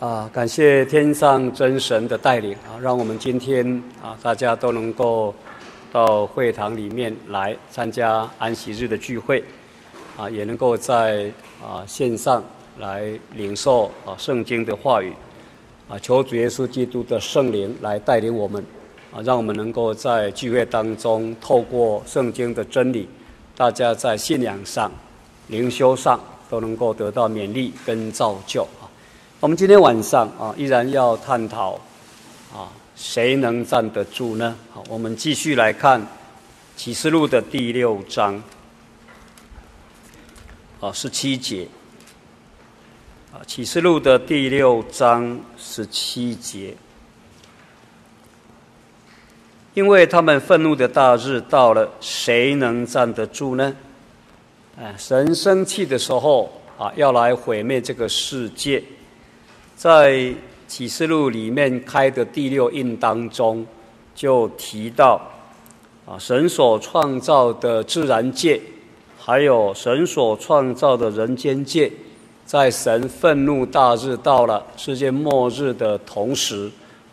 啊，感谢天上真神的带领啊，让我们今天啊，大家都能够到会堂里面来参加安息日的聚会，啊，也能够在啊线上来领受啊圣经的话语，啊，求主耶稣基督的圣灵来带领我们，啊，让我们能够在聚会当中透过圣经的真理，大家在信仰上、灵修上都能够得到勉励跟造就。我们今天晚上啊，依然要探讨啊，谁能站得住呢？好，我们继续来看启示录的第六章啊，十七节啊，启示录的第六章十七节，因为他们愤怒的大日到了，谁能站得住呢？哎，神生气的时候啊，要来毁灭这个世界。在启示录里面开的第六印当中，就提到啊，神所创造的自然界，还有神所创造的人间界，在神愤怒大日到了世界末日的同时，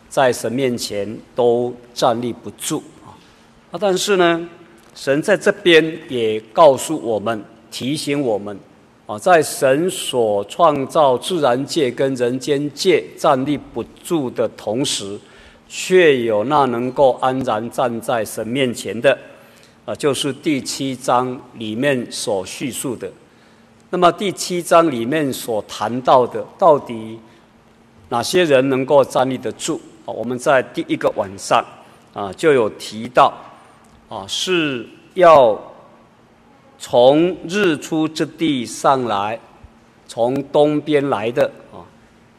在神面前都站立不住啊。但是呢，神在这边也告诉我们，提醒我们。啊，在神所创造自然界跟人间界站立不住的同时，却有那能够安然站在神面前的，啊，就是第七章里面所叙述的。那么第七章里面所谈到的，到底哪些人能够站立得住？啊，我们在第一个晚上啊就有提到，啊，是要。从日出之地上来，从东边来的啊，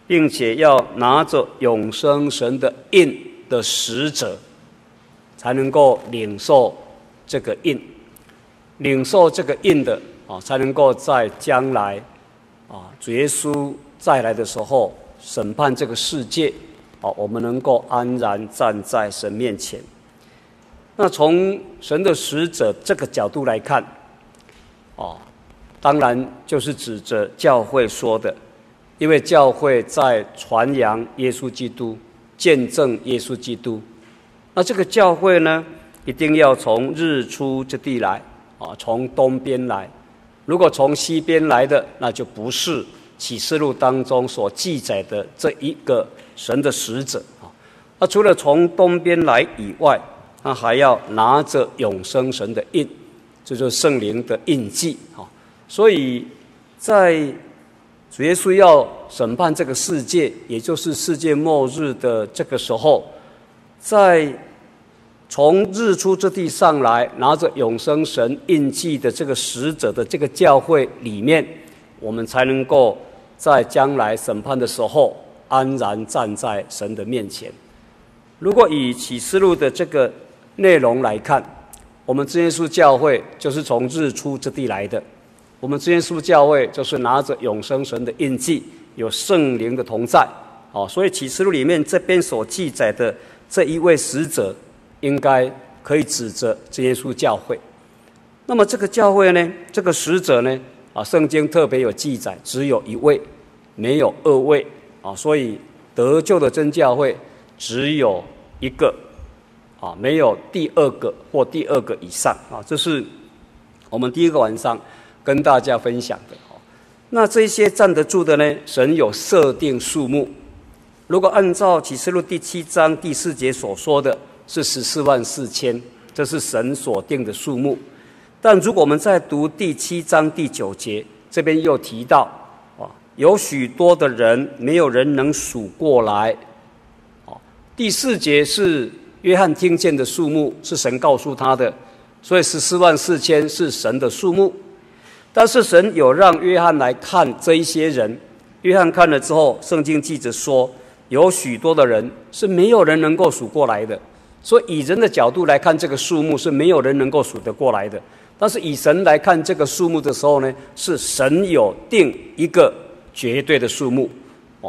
并且要拿着永生神的印的使者，才能够领受这个印，领受这个印的啊，才能够在将来啊，主耶稣再来的时候审判这个世界，啊，我们能够安然站在神面前。那从神的使者这个角度来看。哦，当然就是指着教会说的，因为教会在传扬耶稣基督，见证耶稣基督。那这个教会呢，一定要从日出之地来，啊，从东边来。如果从西边来的，那就不是启示录当中所记载的这一个神的使者啊。那除了从东边来以外，他还要拿着永生神的印。这就是圣灵的印记啊！所以，在主耶稣要审判这个世界，也就是世界末日的这个时候，在从日出之地上来拿着永生神印记的这个使者的这个教会里面，我们才能够在将来审判的时候安然站在神的面前。如果以启示录的这个内容来看，我们真耶稣教会就是从日出之地来的，我们真耶稣教会就是拿着永生神的印记，有圣灵的同在，哦，所以启示录里面这边所记载的这一位使者，应该可以指着真耶稣教会。那么这个教会呢，这个使者呢，啊，圣经特别有记载，只有一位，没有二位，啊，所以得救的真教会只有一个。啊，没有第二个或第二个以上啊，这是我们第一个晚上跟大家分享的。那这些站得住的呢？神有设定数目。如果按照启示录第七章第四节所说的是十四万四千，这是神所定的数目。但如果我们在读第七章第九节，这边又提到啊，有许多的人，没有人能数过来。第四节是。约翰听见的数目是神告诉他的，所以十四万四千是神的数目。但是神有让约翰来看这一些人，约翰看了之后，圣经记着说，有许多的人是没有人能够数过来的。所以以人的角度来看，这个数目是没有人能够数得过来的。但是以神来看这个数目的时候呢，是神有定一个绝对的数目。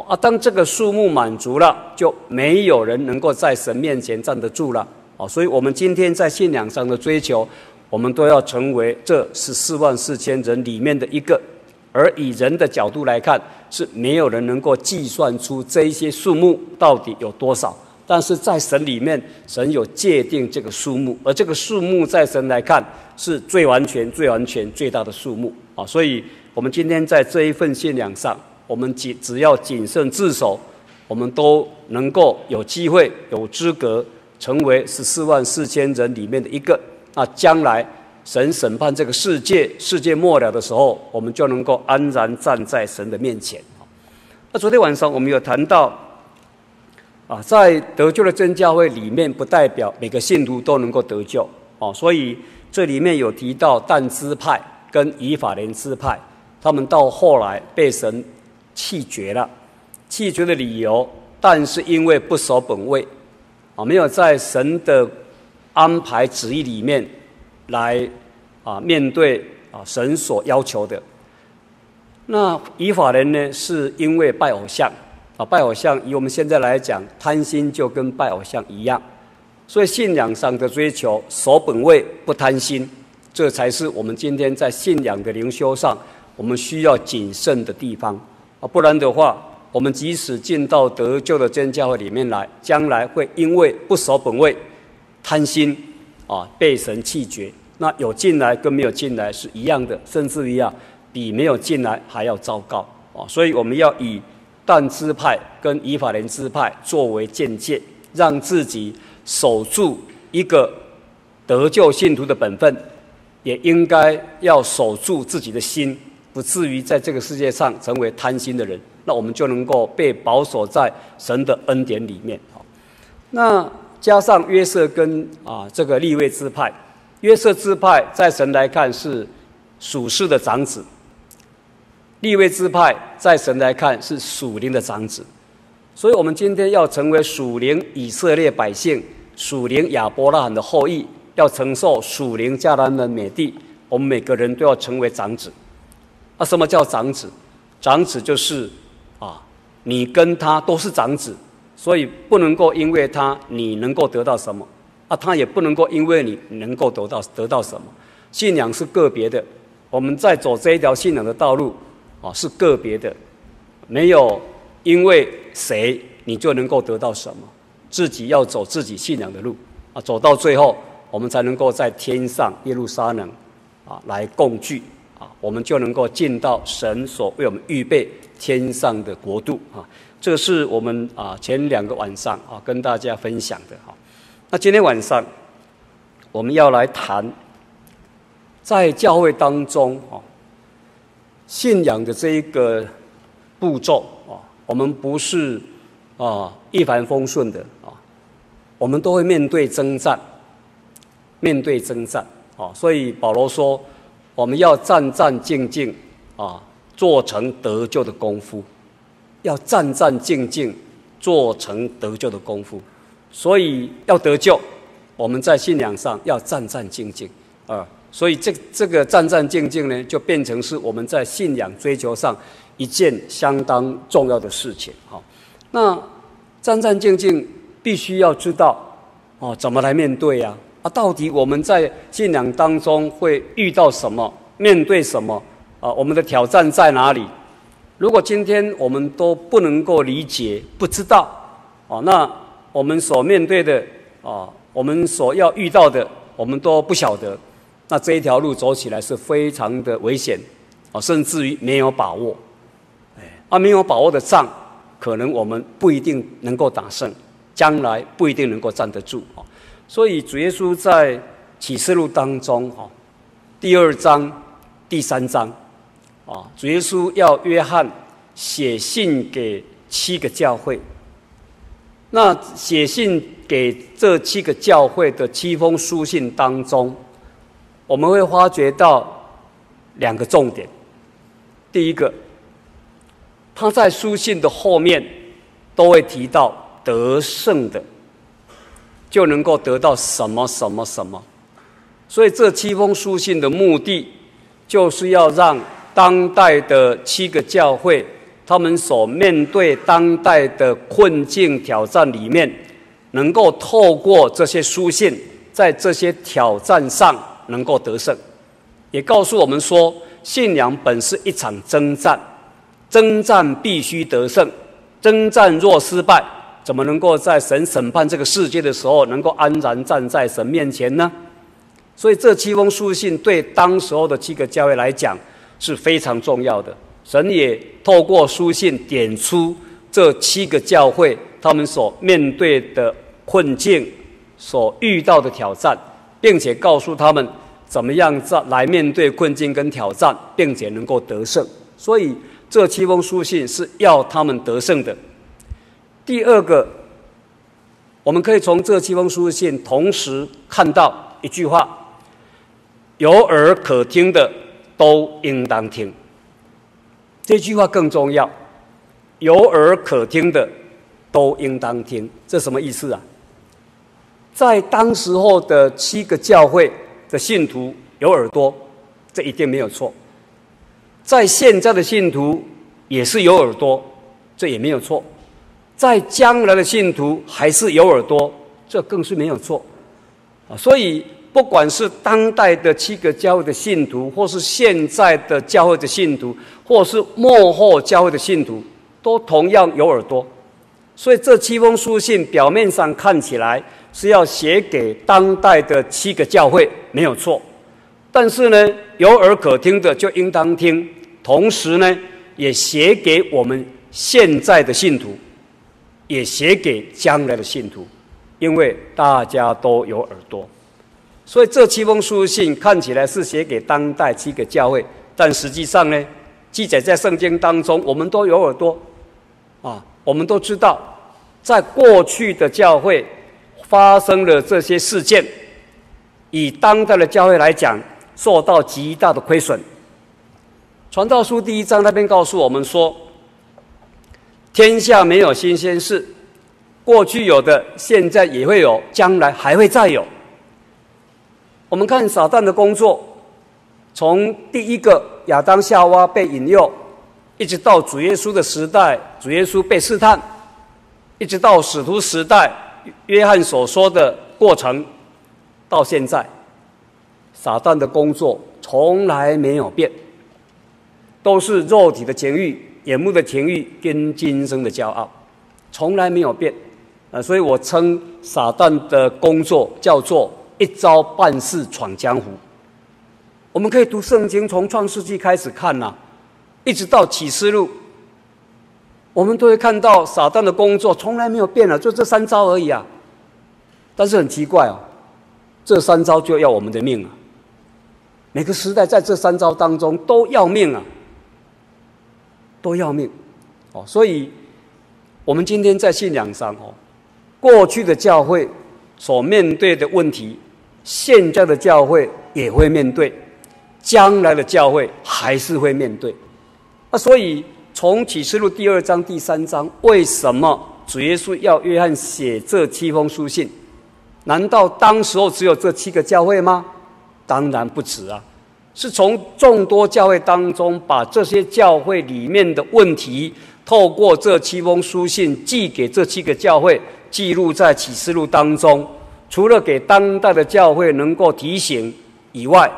啊，当这个数目满足了，就没有人能够在神面前站得住了。啊，所以我们今天在信仰上的追求，我们都要成为这十四万四千人里面的一个。而以人的角度来看，是没有人能够计算出这一些数目到底有多少。但是在神里面，神有界定这个数目，而这个数目在神来看是最完全、最完全、最大的数目啊！所以，我们今天在这一份信仰上，我们只只要谨慎自守，我们都能够有机会、有资格成为十四万四千人里面的一个。那将来神审判这个世界、世界末了的时候，我们就能够安然站在神的面前。那昨天晚上我们有谈到。啊，在得救的真教会里面，不代表每个信徒都能够得救哦。所以这里面有提到但支派跟以法莲支派，他们到后来被神弃绝了。弃绝的理由，但是因为不守本位，啊，没有在神的安排旨意里面来啊面对啊神所要求的。那以法人呢，是因为拜偶像。啊，拜偶像以我们现在来讲，贪心就跟拜偶像一样，所以信仰上的追求，守本位不贪心，这才是我们今天在信仰的灵修上，我们需要谨慎的地方不然的话，我们即使进到得救的真教会里面来，将来会因为不守本位、贪心啊，被神弃绝。那有进来跟没有进来是一样的，甚至于啊，比没有进来还要糟糕啊，所以我们要以。但支派跟以法莲支派作为鉴戒，让自己守住一个得救信徒的本分，也应该要守住自己的心，不至于在这个世界上成为贪心的人。那我们就能够被保守在神的恩典里面。好，那加上约瑟跟啊这个利未支派，约瑟支派在神来看是属世的长子。利未支派在神来看是属灵的长子，所以我们今天要成为属灵以色列百姓、属灵亚伯拉罕的后裔，要承受属灵迦南的美地，我们每个人都要成为长子。那什么叫长子？长子就是啊，你跟他都是长子，所以不能够因为他你能够得到什么，啊，他也不能够因为你能够得到得到什么。信仰是个别的，我们在走这一条信仰的道路。啊，是个别的，没有因为谁你就能够得到什么，自己要走自己信仰的路啊，走到最后，我们才能够在天上耶路撒冷啊来共聚我们就能够进到神所为我们预备天上的国度啊。这是我们啊前两个晚上啊跟大家分享的哈。那今天晚上我们要来谈在教会当中啊。信仰的这一个步骤啊，我们不是啊一帆风顺的啊，我们都会面对征战，面对征战啊，所以保罗说，我们要战战兢兢啊，做成得救的功夫，要战战兢兢做成得救的功夫，所以要得救，我们在信仰上要战战兢兢啊。所以这这个战战兢兢呢，就变成是我们在信仰追求上一件相当重要的事情。好，那战战兢兢必须要知道哦，怎么来面对呀？到底我们在信仰当中会遇到什么？面对什么？啊，我们的挑战在哪里？如果今天我们都不能够理解、不知道，哦，那我们所面对的啊，我们所要遇到的，我们都不晓得。那这一条路走起来是非常的危险，啊，甚至于没有把握，哎，啊，没有把握的仗，可能我们不一定能够打胜，将来不一定能够站得住啊。所以主耶稣在启示录当中，哈，第二章、第三章，啊，主耶稣要约翰写信给七个教会，那写信给这七个教会的七封书信当中。我们会发觉到两个重点。第一个，他在书信的后面都会提到得胜的，就能够得到什么什么什么。所以这七封书信的目的，就是要让当代的七个教会，他们所面对当代的困境挑战里面，能够透过这些书信，在这些挑战上。能够得胜，也告诉我们说，信仰本是一场征战，征战必须得胜，征战若失败，怎么能够在神审判这个世界的时候，能够安然站在神面前呢？所以这七封书信对当时候的七个教会来讲是非常重要的。神也透过书信点出这七个教会他们所面对的困境、所遇到的挑战，并且告诉他们怎么样在来面对困境跟挑战，并且能够得胜。所以这七封书信是要他们得胜的。第二个，我们可以从这七封书信同时看到一句话。有耳可听的都应当听，这句话更重要。有耳可听的都应当听，这什么意思啊？在当时候的七个教会的信徒有耳朵，这一定没有错。在现在的信徒也是有耳朵，这也没有错。在将来的信徒还是有耳朵，这更是没有错。啊，所以。不管是当代的七个教会的信徒，或是现在的教会的信徒，或是幕后教会的信徒，都同样有耳朵。所以这七封书信表面上看起来是要写给当代的七个教会，没有错。但是呢，有耳可听的就应当听，同时呢，也写给我们现在的信徒，也写给将来的信徒，因为大家都有耳朵。所以这七封书信看起来是写给当代七个教会，但实际上呢，记载在圣经当中，我们都有耳朵，啊，我们都知道，在过去的教会发生了这些事件，以当代的教会来讲，受到极大的亏损。传道书第一章那边告诉我们说，天下没有新鲜事，过去有的，现在也会有，将来还会再有。我们看撒旦的工作，从第一个亚当夏娃被引诱，一直到主耶稣的时代，主耶稣被试探，一直到使徒时代，约翰所说的过程，到现在，撒旦的工作从来没有变，都是肉体的情欲、眼目的情欲跟今生的骄傲，从来没有变。啊，所以我称撒旦的工作叫做。一招半式闯江湖，我们可以读圣经，从创世纪开始看呐、一直到启示录，我们都会看到撒旦的工作从来没有变了，就这三招而已啊。但是很奇怪哦，这三招就要我们的命啊！每个时代在这三招当中都要命啊，都要命哦。所以，我们今天在信仰上哦，过去的教会所面对的问题。现在的教会也会面对，将来的教会还是会面对。那所以从启示录第二章、第三章，为什么主耶稣要约翰写这七封书信？难道当时候只有这七个教会吗？当然不止啊！是从众多教会当中，把这些教会里面的问题，透过这七封书信寄给这七个教会，记录在启示录当中。除了给当代的教会能够提醒以外，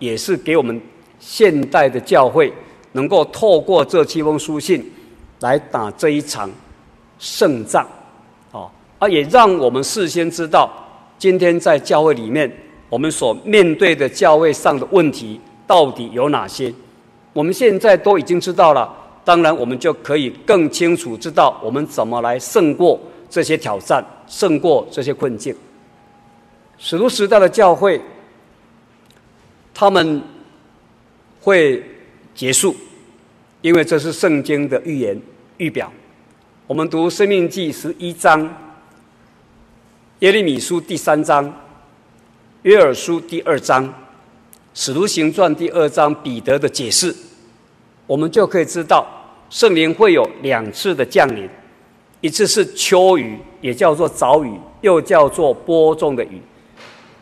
也是给我们现代的教会能够透过这七封书信来打这一场胜仗，啊，也让我们事先知道，今天在教会里面我们所面对的教会上的问题到底有哪些，我们现在都已经知道了，当然我们就可以更清楚知道我们怎么来胜过这些挑战，胜过这些困境。使徒时代的教会，他们会结束，因为这是圣经的预言预表。我们读《生命记》十一章，《耶利米书》第三章，《约珥书》第二章，《使徒行传》第二章，彼得的解释，我们就可以知道，圣灵会有两次的降临，一次是秋雨，也叫做早雨，又叫做播种的雨。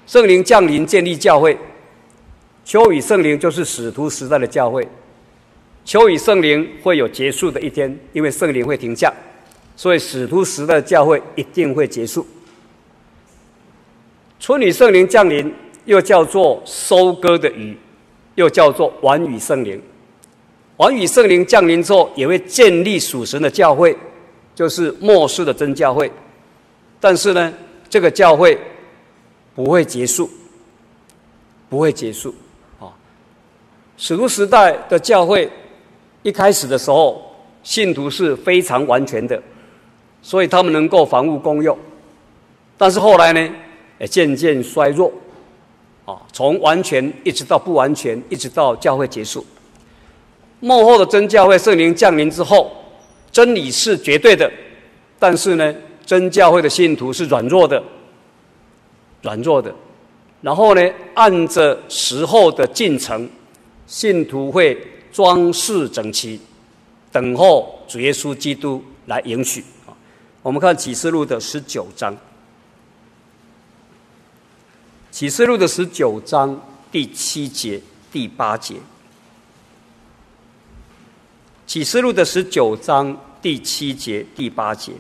圣灵降临，建立教会。秋雨圣灵就是使徒时代的教会。秋雨圣灵会有结束的一天，因为圣灵会停下，所以使徒时代的教会一定会结束。春雨圣灵降临，又叫做收割的雨，又叫做晚雨圣灵。晚雨圣灵降临之后，也会建立属神的教会，就是末世的真教会。但是呢，这个教会不会结束，不会结束。啊，使徒时代的教会一开始的时候，信徒是非常完全的，所以他们能够房屋公用。但是后来呢，也渐渐衰弱。啊，从完全一直到不完全，一直到教会结束。幕后的真教会圣灵降临之后，真理是绝对的，但是呢，真教会的信徒是软弱的，软弱的。然后呢，按着时候的进程，信徒会装饰整齐，等候主耶稣基督来迎娶。啊，我们看启示录的十九章，启示录的十九章第七节、第八节。启示录的十九章第七节、第八节，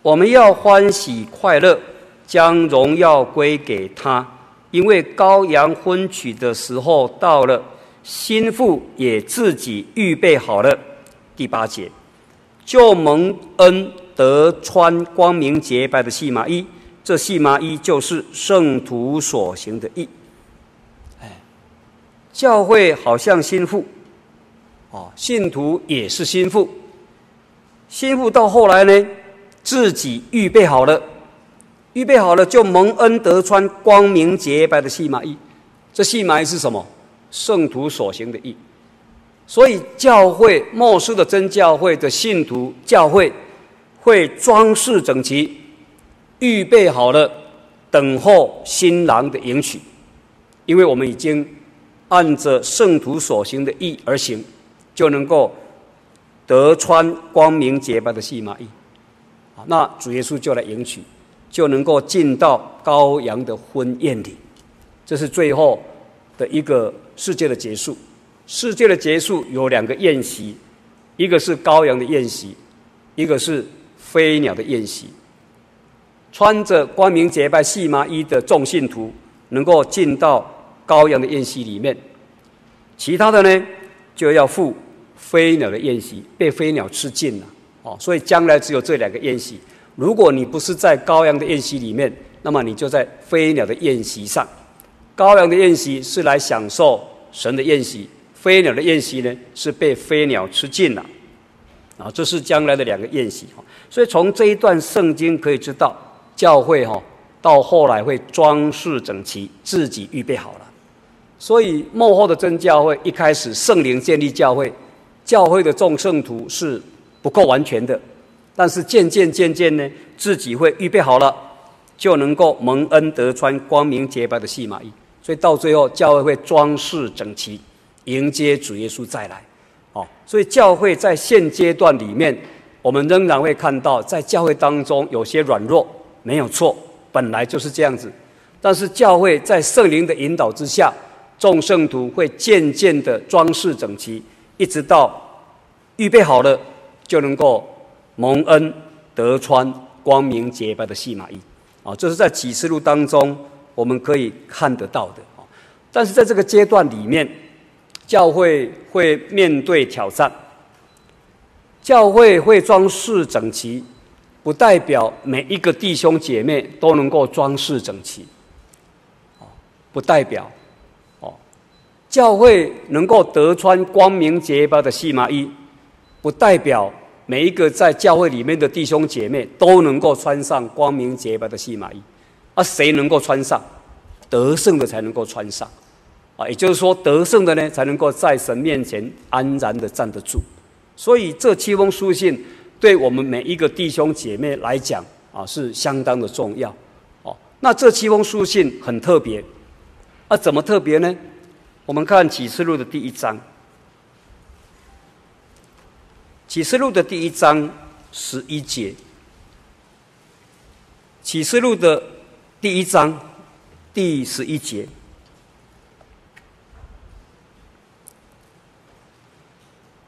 我们要欢喜快乐，将荣耀归给他，因为羔羊婚娶的时候到了，新妇也自己预备好了。第八节，就蒙恩得穿光明洁白的细麻衣，这细麻衣就是圣徒所行的义。哎，教会好像心腹。哦，信徒也是心腹。心腹到后来呢，自己预备好了，预备好了就蒙恩得穿光明洁白的细麻衣。这细麻衣是什么？圣徒所行的义。所以教会末世的真教会的信徒，教会会装饰整齐，预备好了，等候新郎的迎娶。因为我们已经按着圣徒所行的义而行。就能够得穿光明洁白的细麻衣，那主耶稣就来迎娶，就能够进到羔羊的婚宴里。这是最后的一个世界的结束。世界的结束有两个宴席，一个是羔羊的宴席，一个是飞鸟的宴席。穿着光明洁白细麻衣的众信徒能够进到羔羊的宴席里面，其他的呢就要赴。飞鸟的宴席被飞鸟吃尽了，哦，所以将来只有这两个宴席。如果你不是在羔羊的宴席里面，那么你就在飞鸟的宴席上。羔羊的宴席是来享受神的宴席，飞鸟的宴席呢是被飞鸟吃尽了，啊，这是将来的两个宴席。所以从这一段圣经可以知道，教会哈到后来会装饰整齐，自己预备好了。所以幕后的真教会一开始圣灵建立教会。教会的众圣徒是不够完全的，但是渐渐渐渐呢，自己会预备好了，就能够蒙恩得穿光明洁白的细麻衣。所以到最后，教会会装饰整齐，迎接主耶稣再来。哦，所以教会在现阶段里面，我们仍然会看到，在教会当中有些软弱，没有错，本来就是这样子。但是教会在圣灵的引导之下，众圣徒会渐渐的装饰整齐。一直到预备好了，就能够蒙恩得穿光明洁白的细麻衣啊！这是在启示录当中我们可以看得到的啊。但是在这个阶段里面，教会会面对挑战，教会会装饰整齐，不代表每一个弟兄姐妹都能够装饰整齐哦，不代表。哦教会能够得穿光明洁白的细麻衣，不代表每一个在教会里面的弟兄姐妹都能够穿上光明洁白的细麻衣。啊，谁能够穿上？得胜的才能够穿上。啊，也就是说，得胜的呢，才能够在神面前安然的站得住。所以，这七封书信对我们每一个弟兄姐妹来讲，啊，是相当的重要。哦，那这七封书信很特别。啊，怎么特别呢？我们看启示录的第一章，启示录的第一章十一节，启示录的第一章第十一节，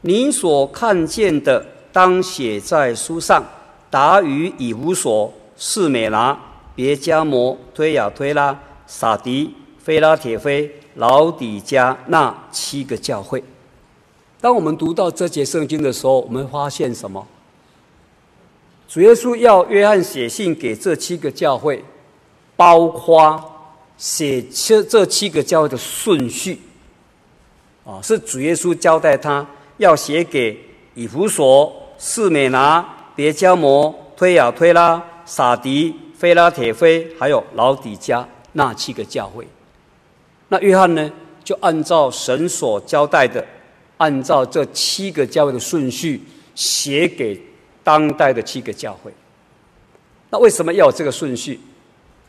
你所看见的，当写在书上，达于以弗所、士美拿、别迦摩、推雅推拉、撒迪、菲拉铁非、老底加那七个教会。当我们读到这节圣经的时候，我们发现什么？主耶稣要约翰写信给这七个教会，包括写这这七个教会的顺序。啊，是主耶稣交代他要写给以弗所、士美拿、别迦摩、推雅推拉、撒迪、菲拉铁非，还有老底嘉那七个教会。那约翰呢，就按照神所交代的，按照这七个教会的顺序写给当代的七个教会。那为什么要有这个顺序？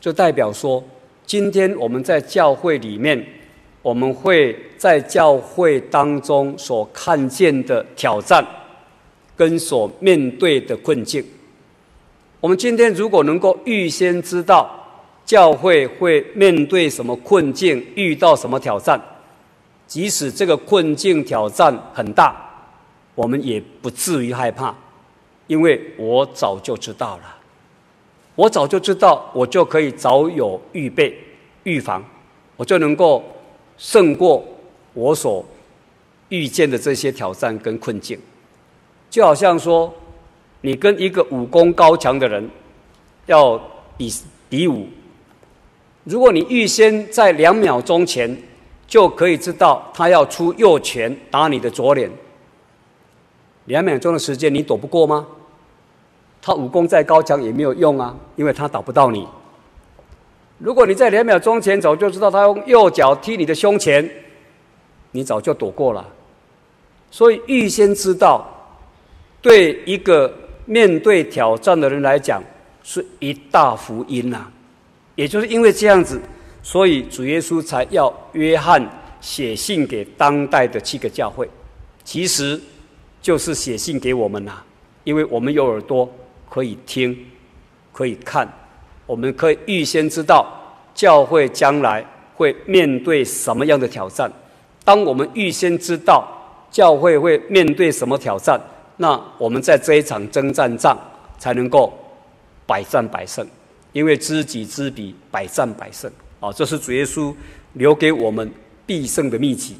就代表说，今天我们在教会里面。我们会在教会当中所看见的挑战，跟所面对的困境。我们今天如果能够预先知道教会会面对什么困境，遇到什么挑战，即使这个困境挑战很大，我们也不至于害怕，因为我早就知道了。我早就知道，我就可以早有预备、预防，我就能够。胜过我所遇见的这些挑战跟困境，就好像说，你跟一个武功高强的人要比比武，如果你预先在两秒钟前就可以知道他要出右拳打你的左脸，两秒钟的时间你躲不过吗？他武功再高强也没有用啊，因为他打不到你。如果你在两秒钟前早就知道他用右脚踢你的胸前，你早就躲过了。所以预先知道，对一个面对挑战的人来讲是一大福音呐。也就是因为这样子，所以主耶稣才要约翰写信给当代的七个教会，其实就是写信给我们呐，因为我们有耳朵可以听，可以看。我们可以预先知道教会将来会面对什么样的挑战。当我们预先知道教会会面对什么挑战，那我们在这一场征战仗才能够百战百胜。因为知己知彼，百战百胜。啊，这是主耶稣留给我们必胜的秘籍。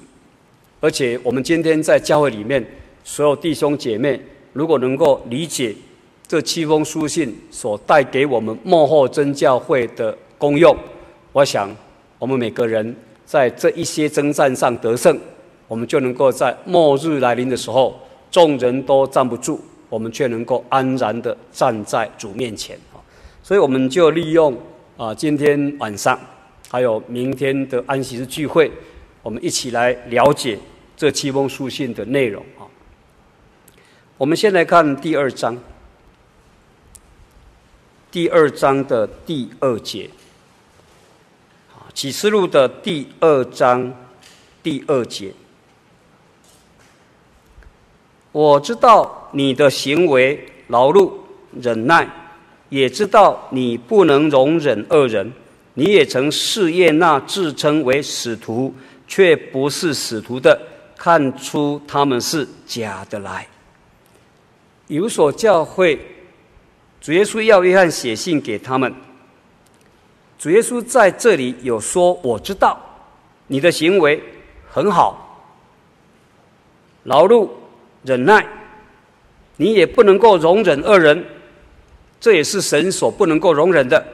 而且我们今天在教会里面，所有弟兄姐妹，如果能够理解。这七封书信所带给我们末后真教会的功用，我想我们每个人在这一些征战上得胜，我们就能够在末日来临的时候，众人都站不住，我们却能够安然的站在主面前啊！所以我们就利用啊今天晚上还有明天的安息日聚会，我们一起来了解这七封书信的内容啊！我们先来看第二章。第二章的第二节，啊，启示录的第二章第二节，我知道你的行为劳碌忍耐，也知道你不能容忍恶人，你也曾试验那自称为使徒却不是使徒的，看出他们是假的来。有所教会。主耶稣要约翰写信给他们。主耶稣在这里有说：“我知道你的行为很好，劳碌忍耐，你也不能够容忍恶人，这也是神所不能够容忍的。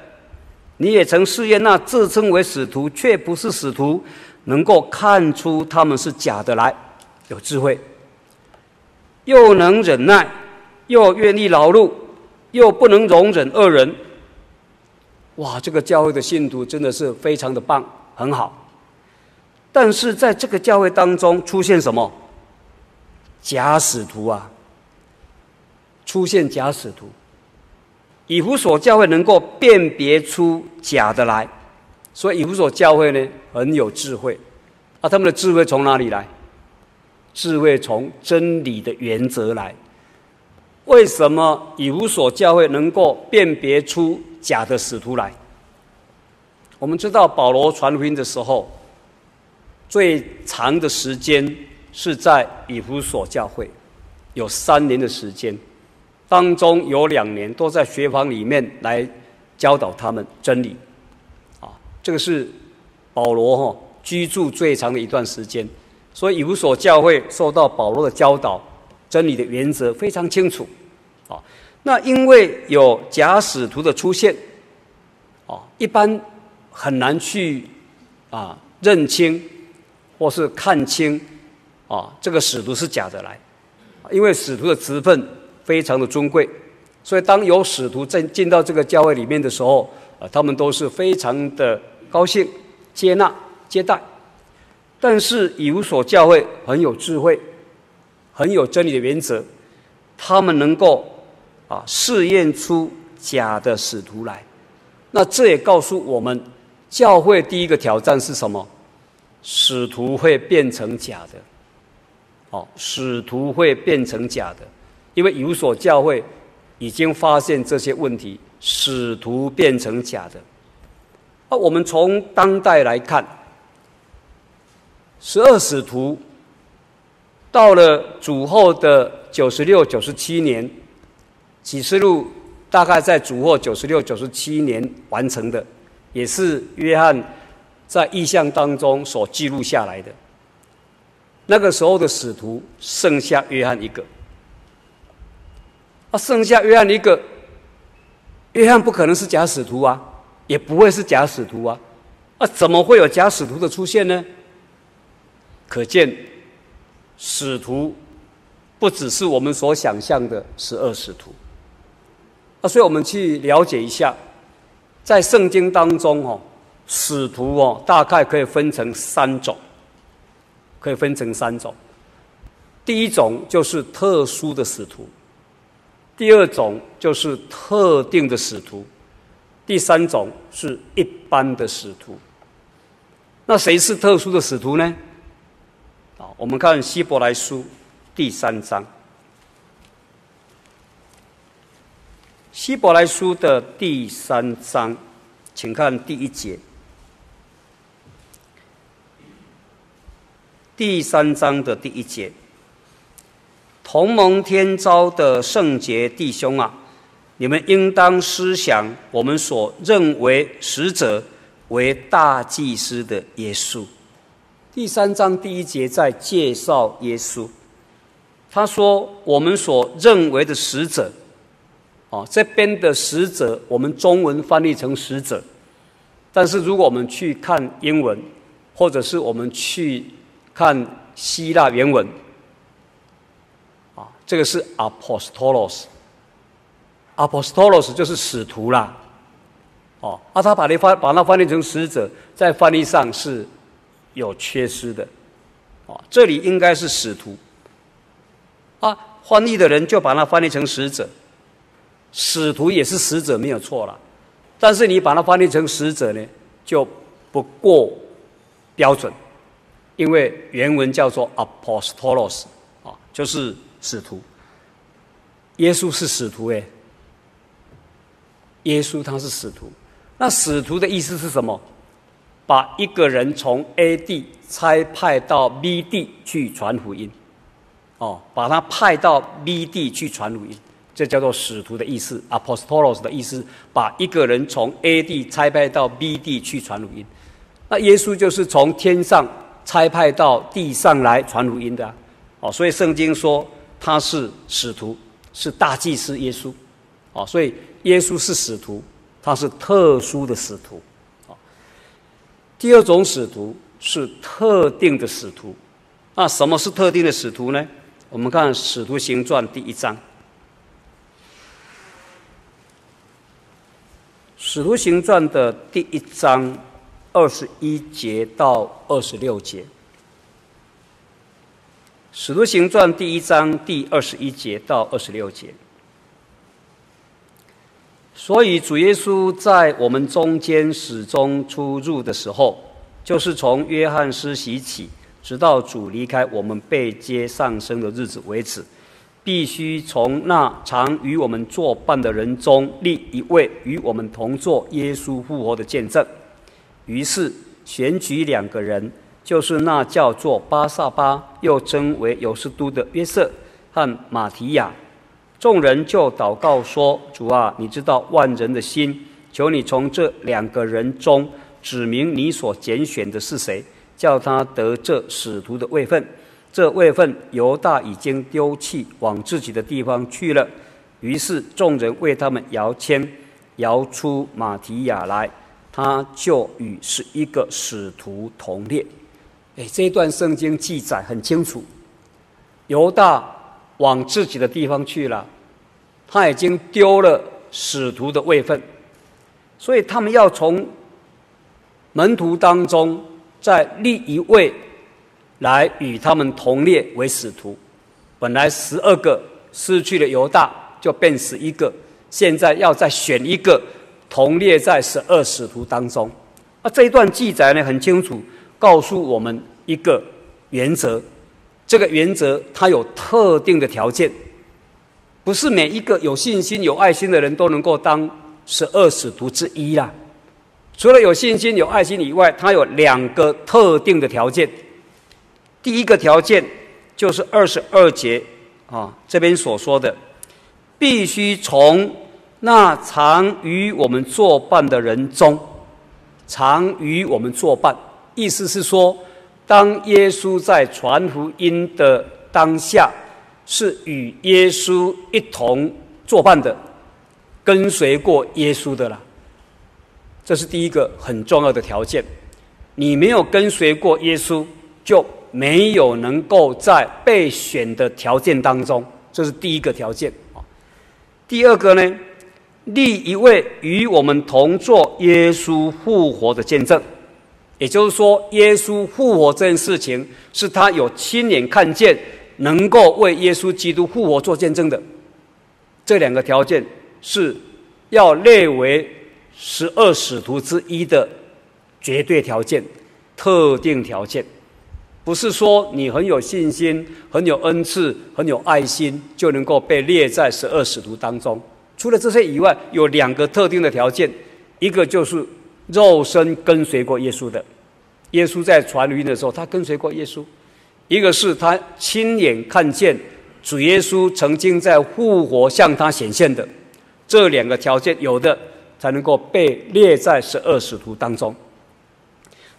你也曾试验那自称为使徒却不是使徒，能够看出他们是假的来，有智慧，又能忍耐，又愿意劳碌。”又不能容忍恶人，哇！这个教会的信徒真的是非常的棒，很好。但是在这个教会当中出现什么？假使徒啊！出现假使徒，以弗所教会能够辨别出假的来，所以以弗所教会呢很有智慧。啊，他们的智慧从哪里来？智慧从真理的原则来。为什么以弗所教会能够辨别出假的使徒来？我们知道保罗传福音的时候，最长的时间是在以弗所教会，有三年的时间，当中有两年都在学房里面来教导他们真理。啊，这个是保罗哈居住最长的一段时间，所以以弗所教会受到保罗的教导，真理的原则非常清楚。啊，那因为有假使徒的出现，啊，一般很难去啊认清或是看清啊这个使徒是假的来，因为使徒的职分非常的尊贵，所以当有使徒进进到这个教会里面的时候，啊，他们都是非常的高兴接纳接待。但是以弗所教会很有智慧，很有真理的原则，他们能够。啊，试验出假的使徒来，那这也告诉我们，教会第一个挑战是什么？使徒会变成假的。哦，使徒会变成假的，因为有所教会已经发现这些问题，使徒变成假的。啊，我们从当代来看，十二使徒到了主后的九十六、九十七年。启示录大概在主后九十六、九十七年完成的，也是约翰在异象当中所记录下来的。那个时候的使徒剩下约翰一个，啊，剩下约翰一个，约翰不可能是假使徒啊，也不会是假使徒啊，啊，怎么会有假使徒的出现呢？可见使徒不只是我们所想象的十二使徒。啊所以我们去了解一下，在圣经当中哦，使徒哦，大概可以分成三种，可以分成三种。第一种就是特殊的使徒，第二种就是特定的使徒，第三种是一般的使徒。那谁是特殊的使徒呢？啊，我们看希伯来书第三章。希伯来书的第三章，请看第一节。第三章的第一节，同盟天召的圣洁弟兄啊，你们应当思想我们所认为使者为大祭司的耶稣。第三章第一节在介绍耶稣，他说我们所认为的使者。哦，这边的使者，我们中文翻译成使者，但是如果我们去看英文，或者是我们去看希腊原文，啊，这个是 apostolos，apostolos 就是使徒啦，哦，啊，他把你翻把它翻译成使者，在翻译上是有缺失的，哦，这里应该是使徒，啊，翻译的人就把它翻译成使者。使徒也是使者，没有错了，但是你把它翻译成使者呢，就不过标准，因为原文叫做 apostolos 啊，就是使徒。耶稣是使徒诶，耶稣他是使徒，那使徒的意思是什么？把一个人从 A 地差派到 B 地去传福音，哦，把他派到 B 地去传福音。这叫做使徒的意思，apostolos 的意思，把一个人从 A 地差派到 B 地去传福音。那耶稣就是从天上差派到地上来传福音的，哦，所以圣经说他是使徒，是大祭司耶稣，哦，所以耶稣是使徒，他是特殊的使徒，哦。第二种使徒是特定的使徒，那什么是特定的使徒呢？我们看《使徒行传》第一章。《使徒行传》的第一章二十一节到二十六节，《使徒行传》第一章第二十一节到二十六节。所以主耶稣在我们中间始终出入的时候，就是从约翰施洗起，直到主离开我们被接上升的日子为止。必须从那常与我们作伴的人中立一位与我们同作耶稣复活的见证。于是选举两个人，就是那叫做巴萨巴，又称为犹斯都的约瑟和马提亚。众人就祷告说：“主啊，你知道万人的心，求你从这两个人中指明你所拣选的是谁，叫他得这使徒的位分。这位分犹大已经丢弃，往自己的地方去了。于是众人为他们摇签，摇出马提亚来，他就与十一个使徒同列。哎，这一段圣经记载很清楚，犹大往自己的地方去了，他已经丢了使徒的位分，所以他们要从门徒当中再立一位来与他们同列为使徒。本来十二个失去了犹大，就变十一个，现在要再选一个同列在十二使徒当中。啊，这一段记载呢很清楚。告诉我们一个原则，这个原则它有特定的条件，不是每一个有信心、有爱心的人都能够当十二使徒之一啦。除了有信心、有爱心以外，它有两个特定的条件。第一个条件就是二十二节啊，这边所说的，必须从那常与我们作伴的人中，常与我们作伴。意思是说，当耶稣在传福音的当下，是与耶稣一同作伴的，跟随过耶稣的啦。这是第一个很重要的条件。你没有跟随过耶稣，就没有能够在被选的条件当中。这是第一个条件啊。第二个呢，立一位与我们同作耶稣复活的见证。也就是说，耶稣复活这件事情是他有亲眼看见，能够为耶稣基督复活做见证的。这两个条件是要列为十二使徒之一的绝对条件、特定条件，不是说你很有信心、很有恩赐、很有爱心就能够被列在十二使徒当中。除了这些以外，有两个特定的条件，一个就是。肉身跟随过耶稣的，耶稣在传福音的时候，他跟随过耶稣。一个是他亲眼看见主耶稣曾经在复活向他显现的，这两个条件有的才能够被列在十二使徒当中。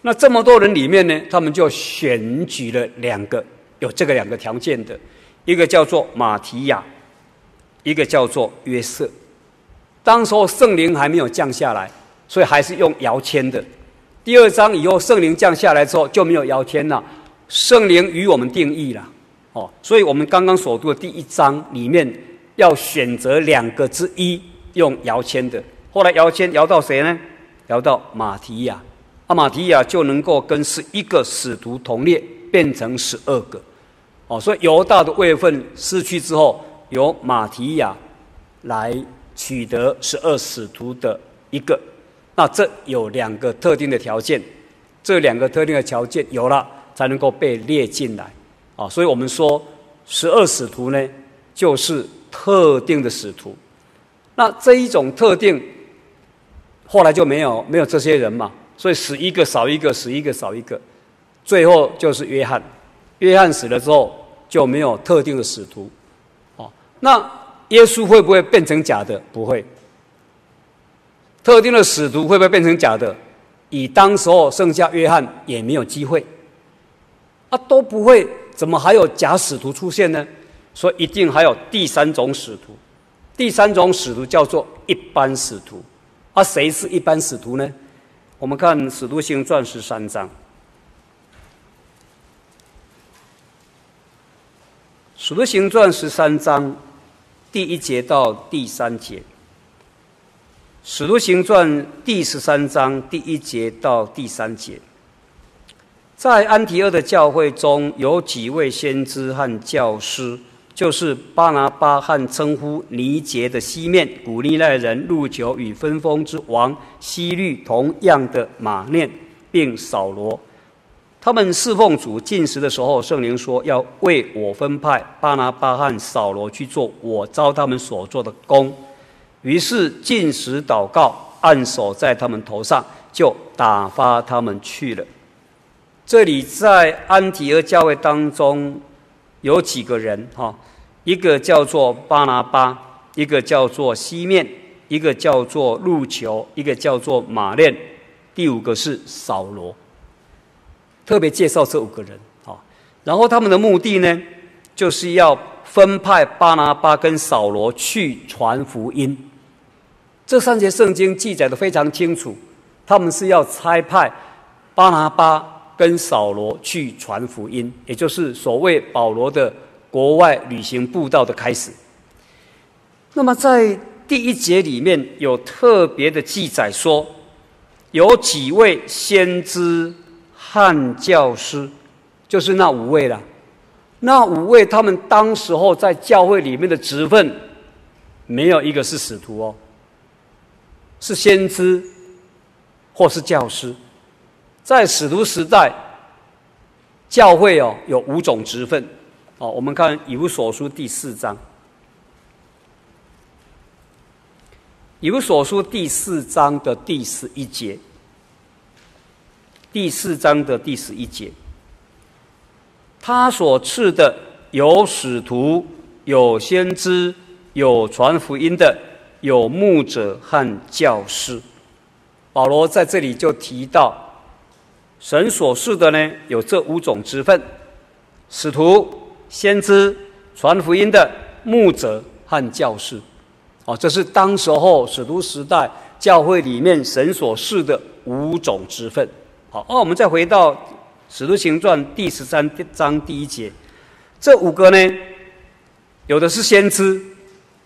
那这么多人里面呢，他们就选举了两个有这个两个条件的，一个叫做马提亚，一个叫做约瑟。当时候圣灵还没有降下来。所以还是用摇签的。第二章以后，圣灵降下来之后就没有摇签了，圣灵与我们定义了。哦，所以我们刚刚所读的第一章里面要选择两个之一用摇签的。后来摇签摇到谁呢？摇到马提亚，阿马提亚就能够跟十一个使徒同列，变成十二个。哦，所以犹大的位分失去之后，由马提亚来取得十二使徒的一个。那这有两个特定的条件，这两个特定的条件有了，才能够被列进来，啊，所以我们说十二使徒呢，就是特定的使徒。那这一种特定，后来就没有没有这些人嘛，所以死一个少一个，死一个少一个，最后就是约翰。约翰死了之后，就没有特定的使徒，那耶稣会不会变成假的？不会。特定的使徒会不会变成假的？以当时候剩下约翰也没有机会，啊都不会，怎么还有假使徒出现呢？所以一定还有第三种使徒，第三种使徒叫做一般使徒。啊，谁是一般使徒呢？我们看《使徒行传》十三章，《使徒行传》十三章第一节到第三节。《使徒行传》第十三章第一节到第三节，在安提阿的教会中有几位先知和教师，就是巴拿巴和称呼尼杰的西面、古利奈人路久与分封之王希律同样的马念，并扫罗。他们侍奉主进食的时候，圣灵说要为我分派巴拿巴和扫罗去做我招他们所做的工。于是进食祷告，按手在他们头上，就打发他们去了。这里在安提阿教会当中有几个人哈，一个叫做巴拿巴，一个叫做西面，一个叫做路求，一个叫做马念。第五个是扫罗。特别介绍这五个人啊，然后他们的目的呢，就是要分派巴拿巴跟扫罗去传福音。这三节圣经记载得非常清楚，他们是要差派巴拿巴跟扫罗去传福音，也就是所谓保罗的国外旅行布道的开始。那么在第一节里面有特别的记载说，有几位先知汉教师，就是那五位了。那五位他们当时候在教会里面的职分，没有一个是使徒哦，是先知或是教师。在使徒时代，教会哦有五种职分，哦，我们看以弗所书第四章。以弗所书第四章的第十一节，第四章的第十一节，他所赐的有使徒，有先知，有传福音的，有牧者和教师。保罗在这里就提到。神所赐的呢，有这五种职分：使徒、先知、传福音的、牧者和教士。哦，这是当时候使徒时代教会里面神所赐的五种职分。好，那我们再回到《使徒行传》第十三章第一节，这五个呢，有的是先知，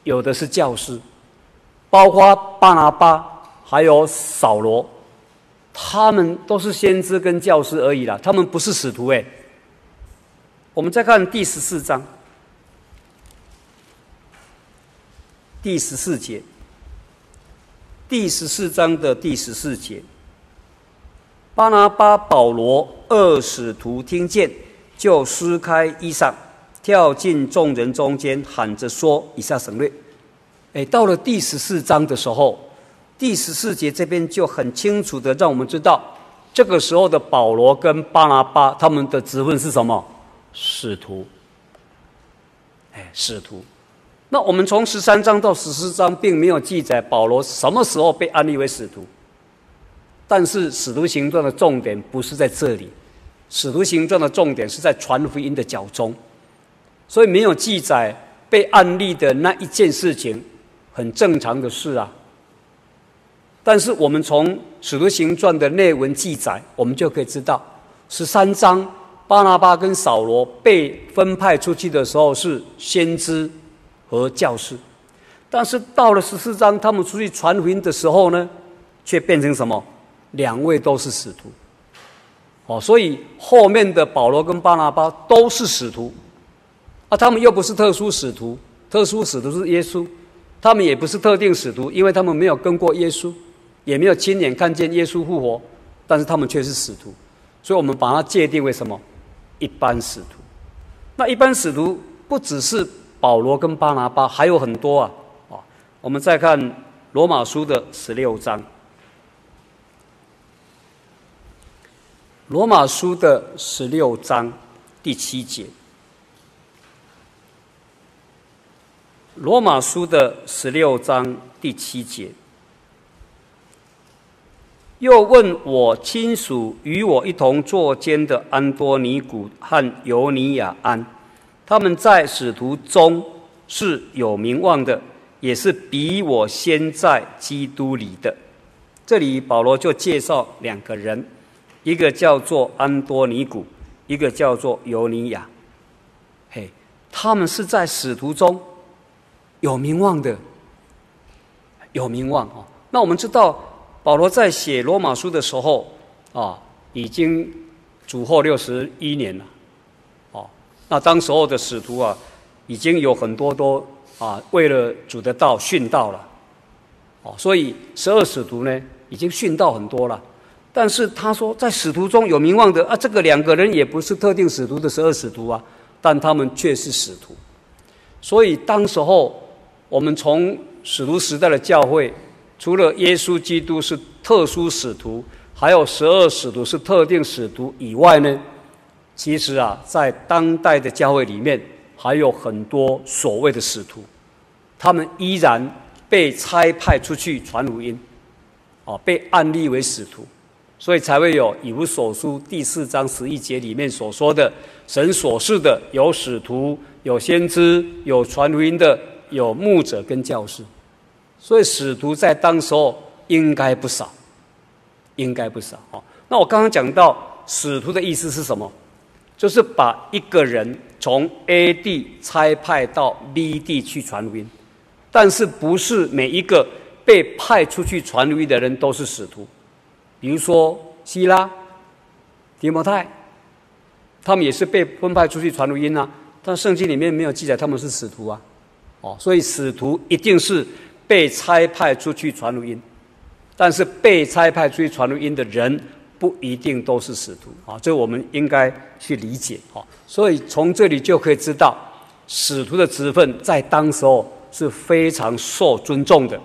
有的是教师，包括巴拿巴，还有扫罗。他们都是先知跟教师而已啦，他们不是使徒诶。我们再看第十四章，第十四节，第十四章的第十四节，巴拿巴、保罗二使徒听见，就撕开衣裳，跳进众人中间，喊着说：“以下省略。”哎，到了第十四章的时候。第十四节这边就很清楚的让我们知道，这个时候的保罗跟巴拿巴他们的职分是什么？使徒。哎，使徒。那我们从十三章到十四章并没有记载保罗什么时候被安立为使徒，但是使徒行传的重点不是在这里，使徒行传的重点是在传福音的脚踪，所以没有记载被安立的那一件事情，很正常的事啊。但是我们从《使徒行传》的内文记载，我们就可以知道，十三章巴拿巴跟扫罗被分派出去的时候是先知和教师，但是到了十四章他们出去传福音的时候呢，却变成什么？两位都是使徒。哦，所以后面的保罗跟巴拿巴都是使徒，啊，他们又不是特殊使徒，特殊使徒是耶稣，他们也不是特定使徒，因为他们没有跟过耶稣。也没有亲眼看见耶稣复活，但是他们却是使徒，所以我们把它界定为什么？一般使徒。那一般使徒不只是保罗跟巴拿巴，还有很多啊！啊，我们再看罗马书的十六章。罗马书的十六章第七节。罗马书的十六章第七节。又问我亲属与我一同作监的安多尼古和尤尼雅安，他们在使徒中是有名望的，也是比我先在基督里的。这里保罗就介绍两个人，一个叫做安多尼古，一个叫做尤尼雅。嘿，他们是在使徒中有名望的，有名望哦。那我们知道。保罗在写罗马书的时候，啊，已经主后六十一年了，哦，那当时候的使徒啊，已经有很多都啊为了主的道殉道了，哦，所以十二使徒呢已经殉道很多了，但是他说在使徒中有名望的啊，这个两个人也不是特定使徒的十二使徒啊，但他们却是使徒，所以当时候我们从使徒时代的教会。除了耶稣基督是特殊使徒，还有十二使徒是特定使徒以外呢，其实啊，在当代的教会里面，还有很多所谓的使徒，他们依然被差派出去传福音，啊，被安立为使徒，所以才会有以无所书第四章十一节里面所说的：神所示的有使徒、有先知、有传福音的、有牧者跟教师。所以使徒在当时候应该不少，应该不少。哦，那我刚刚讲到使徒的意思是什么？就是把一个人从 A 地差派到 B 地去传福音，但是不是每一个被派出去传福音的人都是使徒。比如说希拉、提摩太，他们也是被分派出去传福音啊，但圣经里面没有记载他们是使徒啊，哦，所以使徒一定是被差派出去传福音，但是被差派出去传福音的人不一定都是使徒啊，这我们应该去理解啊。所以从这里就可以知道，使徒的职分在当时候是非常受尊重的。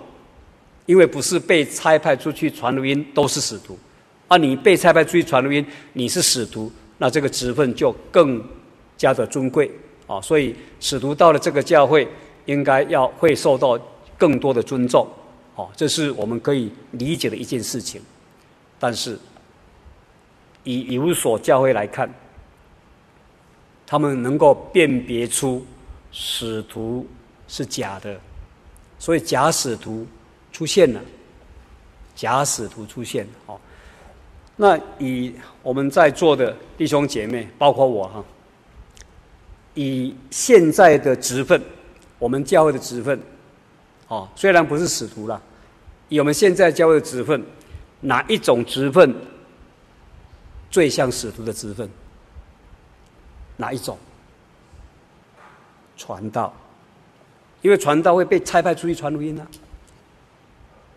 因为不是被差派出去传福音都是使徒，啊，你被差派出去传福音，你是使徒，那这个职分就更加的尊贵啊。所以使徒到了这个教会，应该要会受到更多的尊重，哦，这是我们可以理解的一件事情。但是以以弗所教会来看，他们能够辨别出使徒是假的，所以假使徒。出现了，假使徒出现哦，那以我们在座的弟兄姐妹，包括我哈，以现在的职分，我们教会的职分，哦，虽然不是使徒了，以我们现在教会的职分，哪一种职分最像使徒的职分？哪一种？传道，因为传道会被差派出去传福音呢。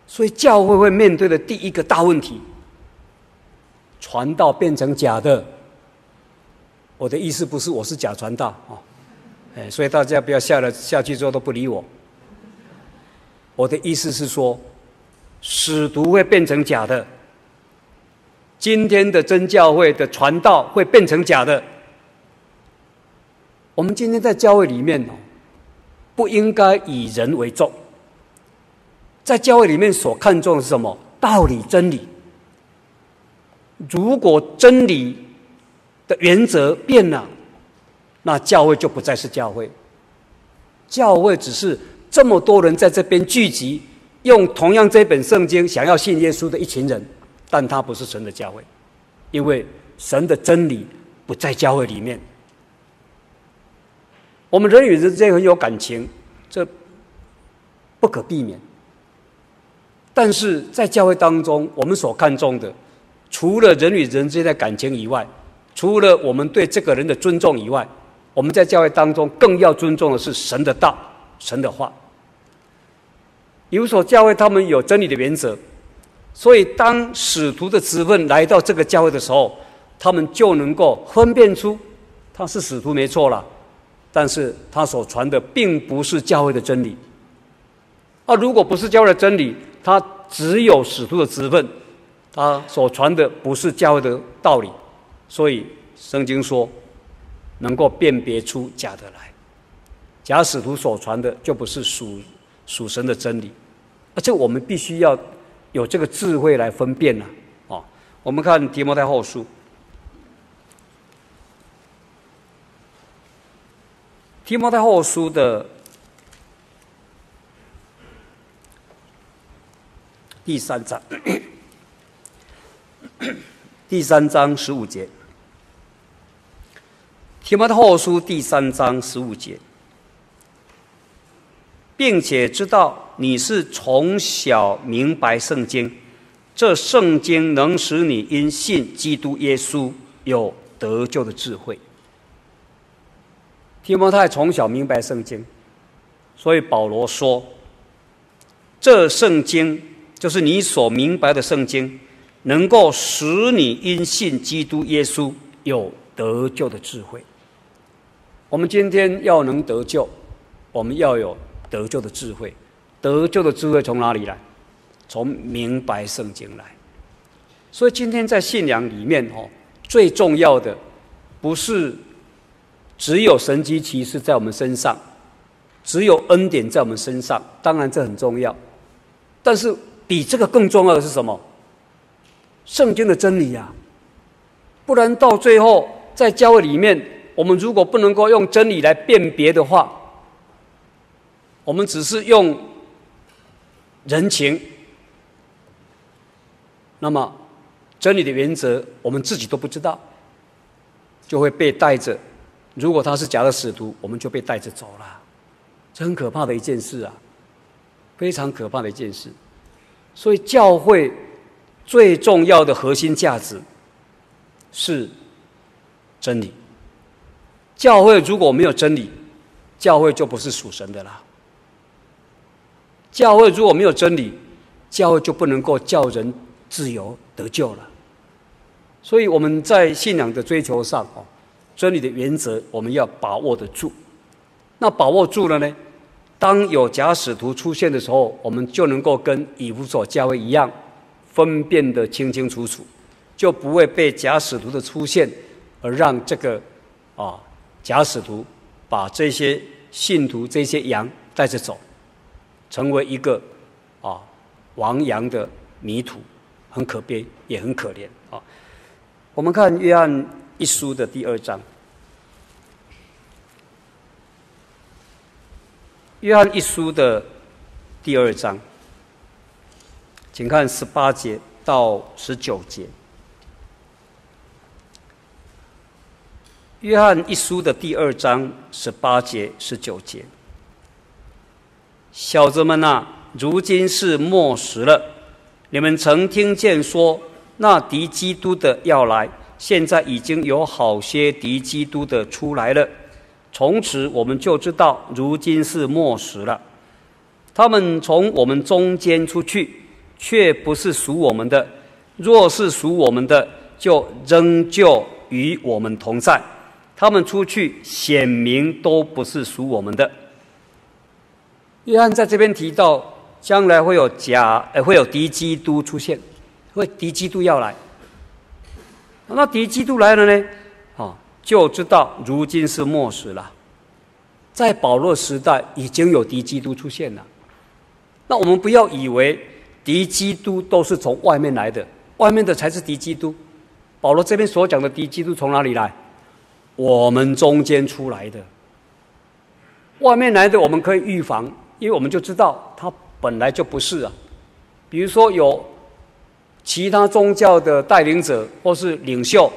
所以教会会面对的第一个大问题，传道变成假的。我的意思不是我是假传道啊，哎，所以大家不要下了下去之后都不理我。我的意思是说，使徒会变成假的，今天的真教会的传道会变成假的。我们今天在教会里面哦，不应该以人为重。在教会里面所看重的是什么？道理、真理。如果真理的原则变了，那教会就不再是教会。教会只是这么多人在这边聚集，用同样这本圣经想要信耶稣的一群人，但他不是神的教会，因为神的真理不在教会里面。我们人与人之间很有感情，这不可避免。但是在教会当中，我们所看重的，除了人与人之间的感情以外，除了我们对这个人的尊重以外，我们在教会当中更要尊重的是神的道、神的话。有所教会，他们有真理的原则，所以当使徒的职分来到这个教会的时候，他们就能够分辨出他是使徒没错了，但是他所传的并不是教会的真理。啊，如果不是教会的真理，他只有使徒的职分，他所传的不是教会的道理，所以圣经说能够辨别出假的来，假使徒所传的就不是属属神的真理，而且我们必须要有这个智慧来分辨呢。啊，我们看提摩太后书，提摩太后书的。第三章，第三章十五节，提摩太后书第三章十五节，并且知道你是从小明白圣经，这圣经能使你因信基督耶稣有得救的智慧。提摩太从小明白圣经，所以保罗说，这圣经。就是你所明白的圣经，能够使你因信基督耶稣有得救的智慧。我们今天要能得救，我们要有得救的智慧。得救的智慧从哪里来？从明白圣经来。所以今天在信仰里面哦，最重要的不是只有神迹奇事在我们身上，只有恩典在我们身上，当然这很重要，但是。比这个更重要的是什么？圣经的真理呀、啊。不然到最后，在教会里面，我们如果不能够用真理来辨别的话，我们只是用人情，那么真理的原则我们自己都不知道，就会被带着。如果他是假的使徒，我们就被带着走了，这很可怕的一件事啊，非常可怕的一件事。所以教会最重要的核心价值是真理。教会如果没有真理，教会就不是属神的啦。教会如果没有真理，教会就不能够叫人自由得救了。所以我们在信仰的追求上，哦，真理的原则我们要把握得住。那把握住了呢？当有假使徒出现的时候，我们就能够跟以弗所教会一样，分辨得清清楚楚，就不会被假使徒的出现而让这个啊假使徒把这些信徒这些羊带着走。成为一个啊亡羊的迷途，很可悲，也很可怜啊。我们看约翰一书的第二章，约翰一书的第二章，请看十八节到十九节。约翰一书的第二章十八节十九节。小子们呐、啊，如今是末时了。你们曾听见说，那敌基督的要来，现在已经有好些敌基督的出来了。从此我们就知道，如今是末时了。他们从我们中间出去，却不是属我们的；若是属我们的，就仍旧与我们同在。他们出去，显明都不是属我们的。约翰在这边提到，将来会有假，呃，会有敌基督出现，会敌基督要来。那敌基督来了呢？就知道如今是末时了。在保罗时代已经有敌基督出现了。那我们不要以为敌基督都是从外面来的，外面的才是敌基督。保罗这边所讲的敌基督从哪里来？我们中间出来的。外面来的我们可以预防。因为我们就知道他本来就不是啊，比如说有其他宗教的带领者或是领袖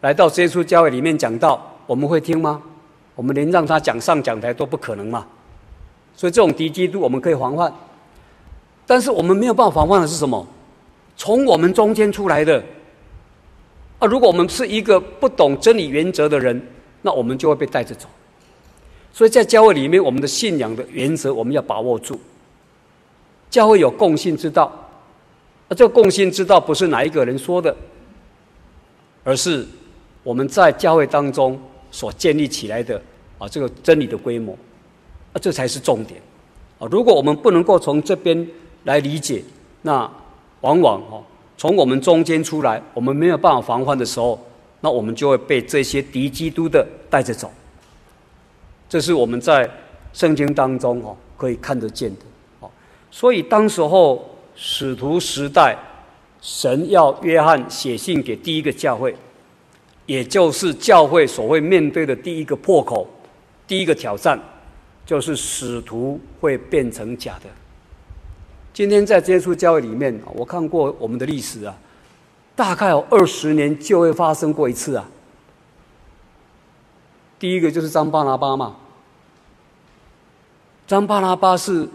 来到这处教会里面讲道，我们会听吗？我们连让他讲上讲台都不可能嘛。所以这种敌基督我们可以防范，但是我们没有办法防范的是什么？从我们中间出来的啊，如果我们是一个不懂真理原则的人，那我们就会被带着走。所以在教会里面，我们的信仰的原则我们要把握住。教会有共信之道，啊这个共信之道不是哪一个人说的，而是我们在教会当中所建立起来的啊这个真理的规模，啊这才是重点。啊，如果我们不能够从这边来理解，那往往哦从我们中间出来，我们没有办法防范的时候，那我们就会被这些敌基督的带着走。这是我们在圣经当中哦可以看得见的哦，所以当时候使徒时代，神要约翰写信给第一个教会，也就是教会所会面对的第一个破口、第一个挑战，就是使徒会变成假的。今天在接触教会里面，我看过我们的历史啊，大概有二十年就会发生过一次啊。第一个就是张巴拿巴嘛，张巴拿巴是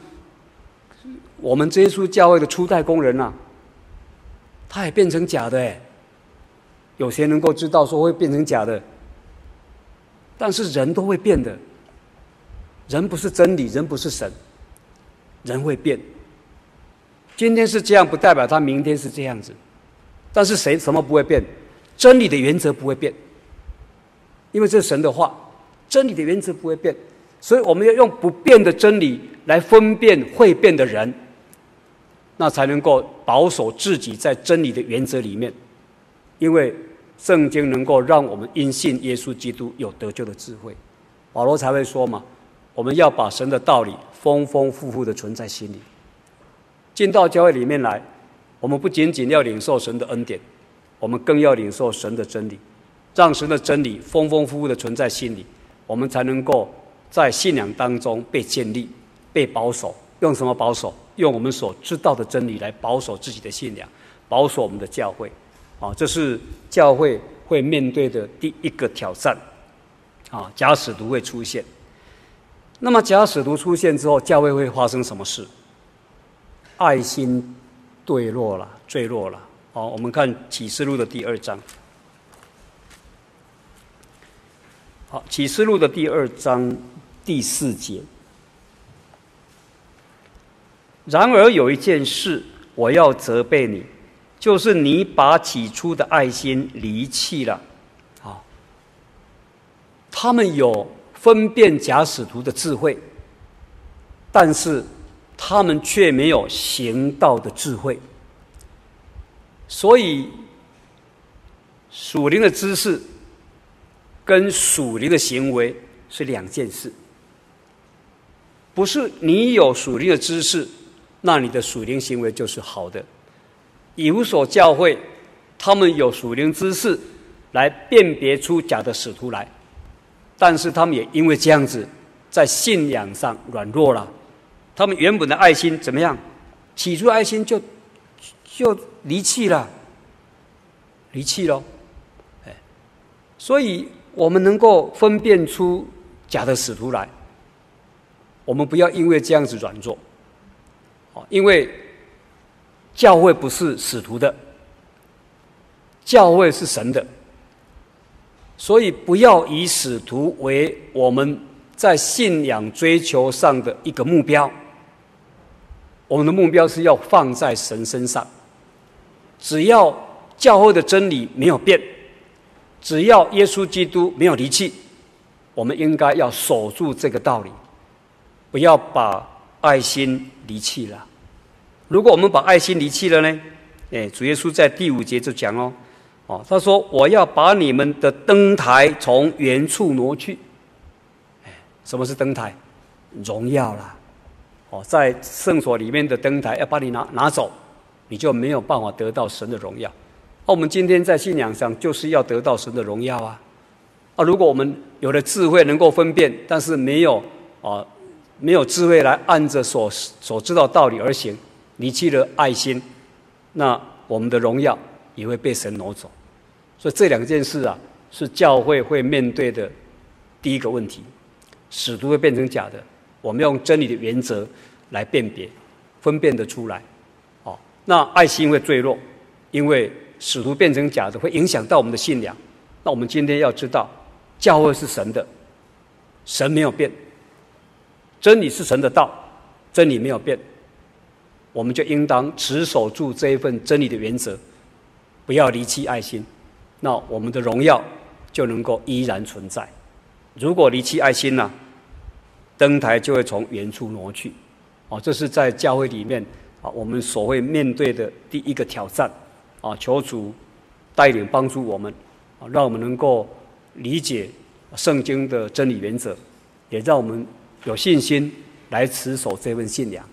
我们这一处教会的初代工人呐、啊，他也变成假的哎，有谁能够知道说会变成假的？但是人都会变的，人不是真理，人不是神，人会变。今天是这样，不代表他明天是这样子。但是谁什么不会变？真理的原则不会变。因为这是神的话，真理的原则不会变，所以我们要用不变的真理来分辨会变的人，那才能够保守自己在真理的原则里面。因为圣经能够让我们因信耶稣基督有得救的智慧，保罗才会说嘛：我们要把神的道理丰丰富富的存在心里。进到教会里面来，我们不仅仅要领受神的恩典，我们更要领受神的真理，让神的真理丰丰富富的存在心里，我们才能够在信仰当中被建立、被保守。用什么保守？用我们所知道的真理来保守自己的信仰，保守我们的教会。啊，这是教会会面对的第一个挑战。啊，假使徒会出现。那么假使徒出现之后，教会会发生什么事？爱心坠落了，坠落了。好，我们看启示录的第二章。好，启示录的第二章第四节。然而有一件事，我要责备你，就是你把起初的爱心离弃了。啊，他们有分辨假使徒的智慧，但是他们却没有行道的智慧。所以，属灵的知识跟属灵的行为是两件事。不是你有属灵的知识。那你的属灵行为就是好的。以弗所教会，他们有属灵知识来辨别出假的使徒来，但是他们也因为这样子，在信仰上软弱了。他们原本的爱心怎么样？起初爱心就就离弃了，离弃了。哎，所以我们能够分辨出假的使徒来，我们不要因为这样子软弱。哦因为教会不是使徒的，教会是神的，所以不要以使徒为我们在信仰追求上的一个目标。我们的目标是要放在神身上。只要教会的真理没有变，只要耶稣基督没有离弃，我们应该要守住这个道理，不要把爱心离弃了。如果我们把爱心离弃了呢？哎，主耶稣在第五节就讲哦，哦，他说：“我要把你们的灯台从原处挪去。”哎，什么是灯台？荣耀啦！哦，在圣所里面的灯台要把你拿拿走，你就没有办法得到神的荣耀。那我们今天在信仰上就是要得到神的荣耀啊！啊，如果我们有了智慧能够分辨，但是没有啊，没有智慧来按着所所知道道理而行。离弃了爱心，那我们的荣耀也会被神挪走。所以这两件事啊，是教会会面对的第一个问题。使徒会变成假的，我们用真理的原则来辨别、分辨得出来。哦，那爱心会坠落，因为使徒变成假的，会影响到我们的信仰。那我们今天要知道，教会是神的，神没有变，真理是神的道，真理没有变。我们就应当持守住这一份真理的原则，不要离弃爱心，那我们的荣耀就能够依然存在。如果离弃爱心呢，灯台就会从原处挪去。哦，这是在教会里面啊，我们所会面对的第一个挑战。啊，求主带领帮助我们，啊，让我们能够理解圣经的真理原则，也让我们有信心来持守这份信仰。